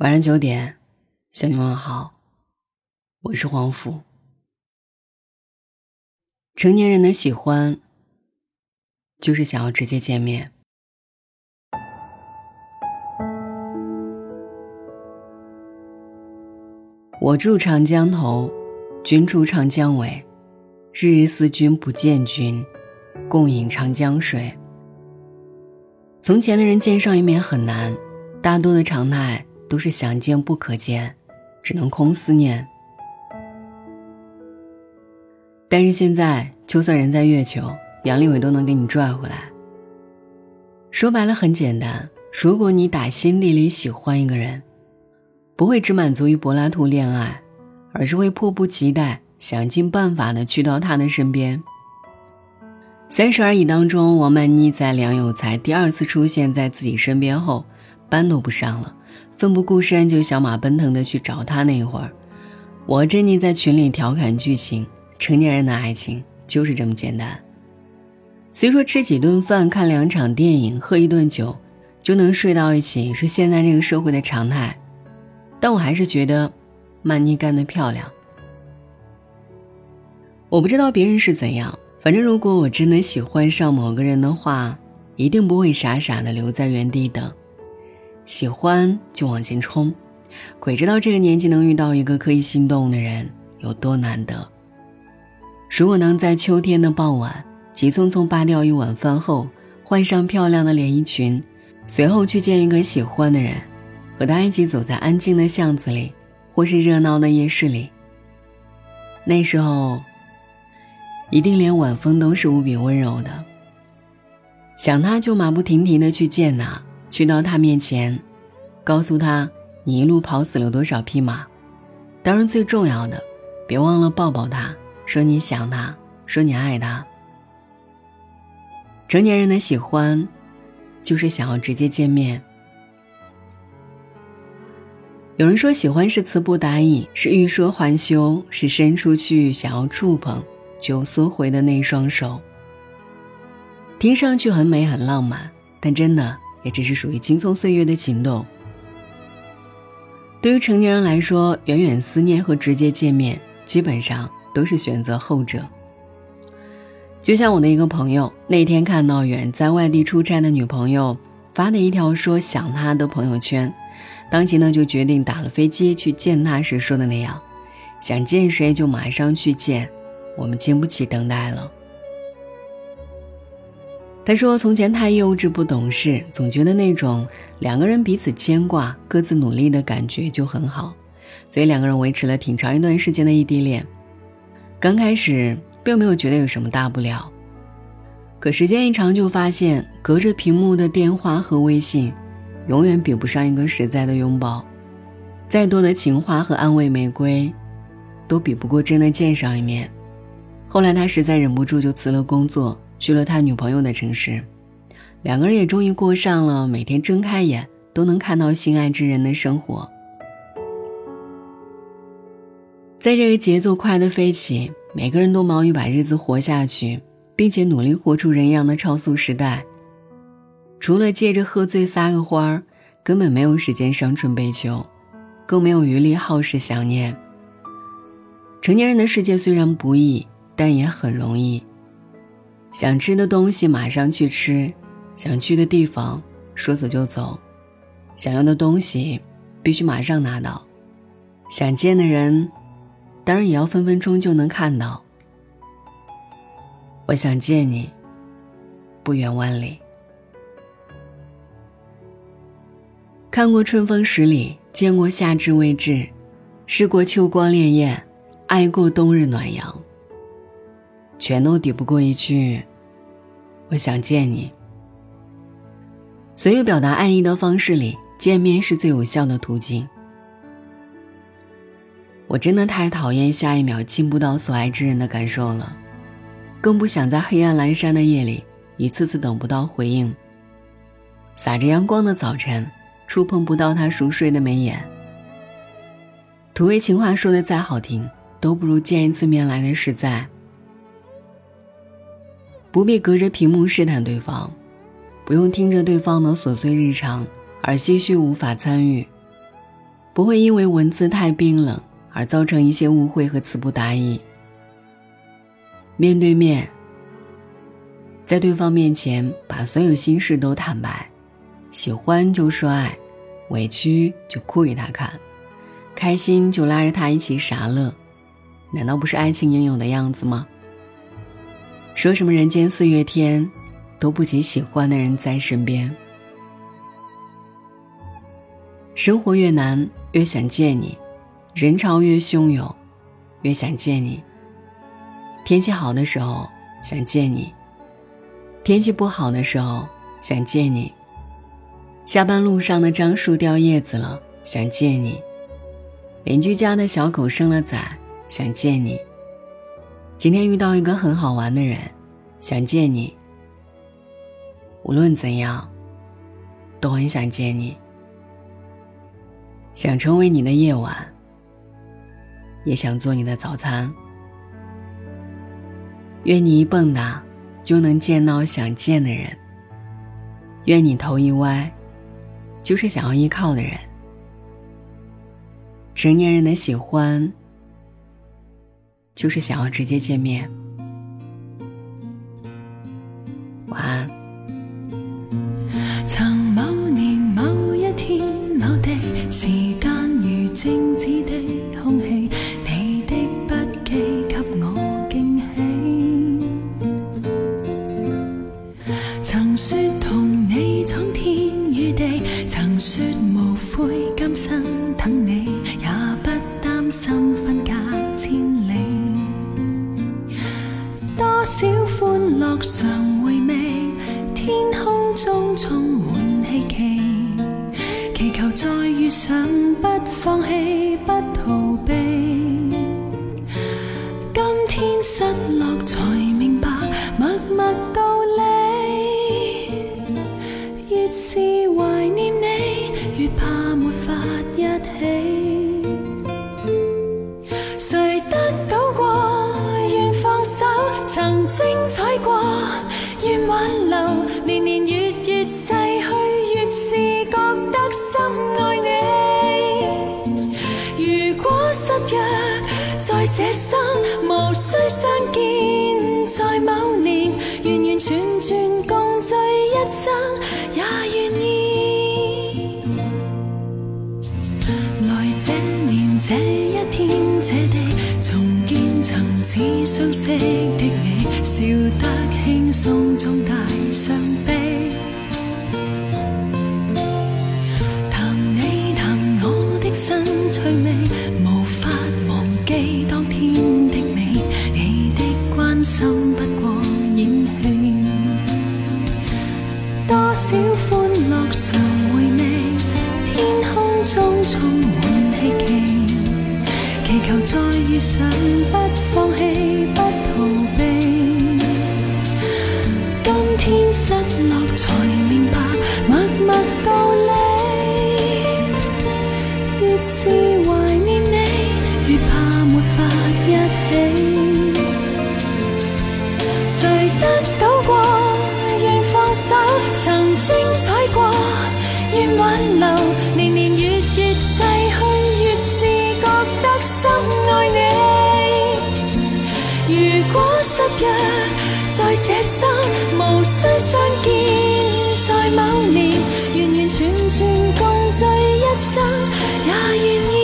晚上九点，向你问好，我是黄甫。成年人的喜欢，就是想要直接见面。我住长江头，君住长江尾，日日思君不见君，共饮长江水。从前的人见上一面很难，大多的常态。都是想见不可见，只能空思念。但是现在，就算人在月球，杨利伟都能给你拽回来。说白了很简单，如果你打心底里喜欢一个人，不会只满足于柏拉图恋爱，而是会迫不及待想尽办法的去到他的身边。三十而已当中，王曼妮在梁有才第二次出现在自己身边后，班都不上了。奋不顾身就小马奔腾的去找他那会儿，我珍妮在群里调侃剧情：成年人的爱情就是这么简单。虽说吃几顿饭、看两场电影、喝一顿酒就能睡到一起是现在这个社会的常态，但我还是觉得曼妮干得漂亮。我不知道别人是怎样，反正如果我真的喜欢上某个人的话，一定不会傻傻的留在原地等。喜欢就往前冲，鬼知道这个年纪能遇到一个可以心动的人有多难得。如果能在秋天的傍晚，急匆匆扒掉一碗饭后，换上漂亮的连衣裙，随后去见一个喜欢的人，和他一起走在安静的巷子里，或是热闹的夜市里，那时候，一定连晚风都是无比温柔的。想他就马不停蹄的去见他。去到他面前，告诉他你一路跑死了多少匹马。当然，最重要的，别忘了抱抱他，说你想他，说你爱他。成年人的喜欢，就是想要直接见面。有人说，喜欢是词不达意，是欲说还休，是伸出去想要触碰，就缩回的那双手。听上去很美很浪漫，但真的。也只是属于青葱岁月的情动。对于成年人来说，远远思念和直接见面，基本上都是选择后者。就像我的一个朋友，那天看到远在外地出差的女朋友发的一条说想他的朋友圈，当即呢就决定打了飞机去见他时说的那样，想见谁就马上去见，我们经不起等待了。他说：“从前太幼稚不懂事，总觉得那种两个人彼此牵挂、各自努力的感觉就很好，所以两个人维持了挺长一段时间的异地恋。刚开始并没有觉得有什么大不了，可时间一长就发现，隔着屏幕的电话和微信，永远比不上一个实在的拥抱。再多的情话和安慰玫瑰，都比不过真的见上一面。后来他实在忍不住，就辞了工作。”去了他女朋友的城市，两个人也终于过上了每天睁开眼都能看到心爱之人的生活。在这个节奏快的飞起，每个人都忙于把日子活下去，并且努力活出人样的超速时代，除了借着喝醉撒个欢儿，根本没有时间伤春悲秋，更没有余力耗时想念。成年人的世界虽然不易，但也很容易。想吃的东西马上去吃，想去的地方说走就走，想要的东西必须马上拿到，想见的人当然也要分分钟就能看到。我想见你，不远万里。看过春风十里，见过夏至未至，试过秋光潋滟，爱过冬日暖阳。全都抵不过一句“我想见你”。所有表达爱意的方式里，见面是最有效的途径。我真的太讨厌下一秒亲不到所爱之人的感受了，更不想在黑暗阑珊的夜里一次次等不到回应。洒着阳光的早晨，触碰不到他熟睡的眉眼。土味情话说的再好听，都不如见一次面来的实在。不必隔着屏幕试探对方，不用听着对方的琐碎日常而唏嘘无法参与。不会因为文字太冰冷而造成一些误会和词不达意。面对面，在对方面前把所有心事都坦白，喜欢就说爱，委屈就哭给他看，开心就拉着他一起傻乐，难道不是爱情应有的样子吗？说什么人间四月天，都不及喜欢的人在身边。生活越难，越想见你；人潮越汹涌，越想见你。天气好的时候想见你，天气不好的时候想见你。下班路上的樟树掉叶子了，想见你。邻居家的小狗生了崽，想见你。今天遇到一个很好玩的人，想见你。无论怎样，都很想见你。想成为你的夜晚，也想做你的早餐。愿你一蹦跶，就能见到想见的人。愿你头一歪，就是想要依靠的人。成年人的喜欢。就是想要直接见面。常回味，天空中充满希冀，祈求再遇上，不放弃，不逃避。今天失落才明白，默默道理。越是怀念你，越怕没法一起。谁得到过？愿放手曾精彩过，挽留，年年月月逝去，越是觉得深爱你。如果失约在这生，无需相见，在某年，完完全全共聚一生，也愿意。来这年这一天，似相识的你。笑得轻松中带伤悲，谈你谈我的新趣味，无法忘记当天的你。你的关心不过演戏，多少欢乐常回味，天空中充满希冀，祈求再遇上，不放弃，不逃避。今天失落约。在这生无需相见，在某年完完全全共聚一生，也愿意